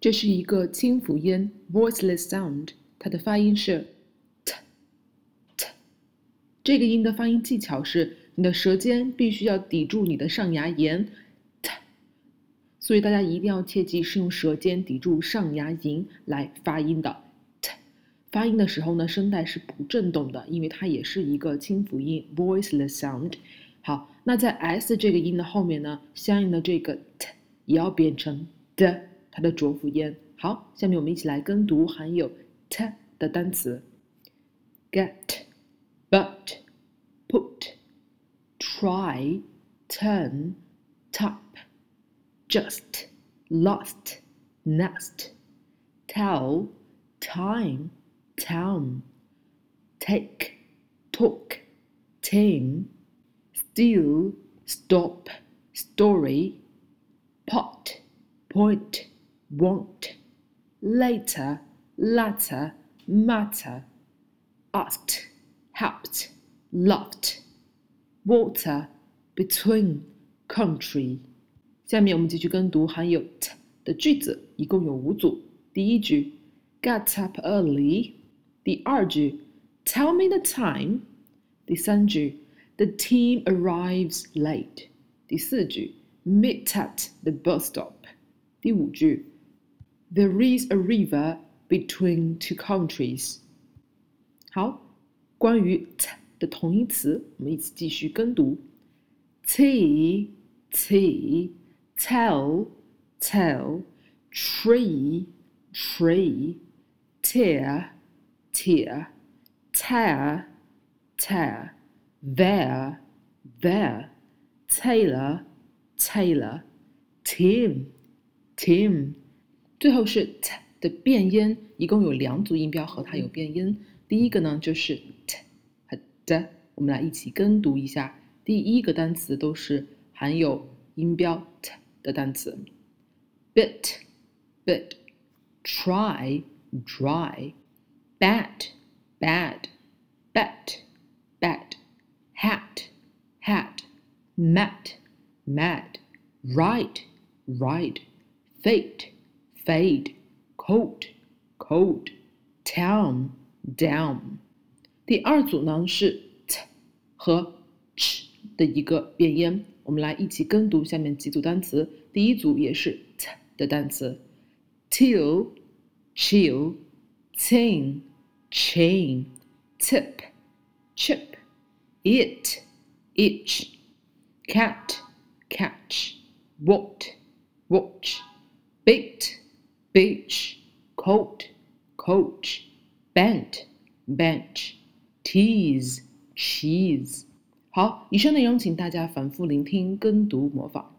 这是一个清辅音 （voiceless sound），它的发音是 t t。这个音的发音技巧是，你的舌尖必须要抵住你的上牙龈 t，所以大家一定要切记是用舌尖抵住上牙龈来发音的 t。发音的时候呢，声带是不震动的，因为它也是一个清辅音 （voiceless sound）。好，那在 s 这个音的后面呢，相应的这个 t 也要变成的。它的浊辅音。好，下面我们一起来跟读含有 t 的单词：get、but、put、try、turn、top、just、lost、nest、tell、time、town、take、talk、tame、steal、stop、story、pot、point。 won't, later, latter, matter, asked, helped, loved, water, between, country。下面我们继续跟读含有 t 的句子，一共有五组。第一句，get up early。第二句，tell me the time。第三句，the team arrives late。第四句，meet at the bus stop。第五句 there is a river between two countries。好，关于 t 的同义词，我们一起继续跟读：t t tell tell tree tree tear tear tear tear there there tailor tailor team team 最后是 t 的变音，一共有两组音标和它有变音。第一个呢就是 t 和 d，我们来一起跟读一下。第一个单词都是含有音标 t 的单词：bit bit try dry bad bad bet bat、hat hat mad mad ride ride fate fade, cold, cold, town, down。第二组呢是 t 和 ch 的一个变音，我们来一起跟读下面几组单词。第一组也是 t 的单词：till, chill, tin, chain, tip, chip, it, itch, cat, catch, what, watch, bait Beach, coat, coach, bent, bench, tease, cheese。好，以上内容请大家反复聆听、跟读、模仿。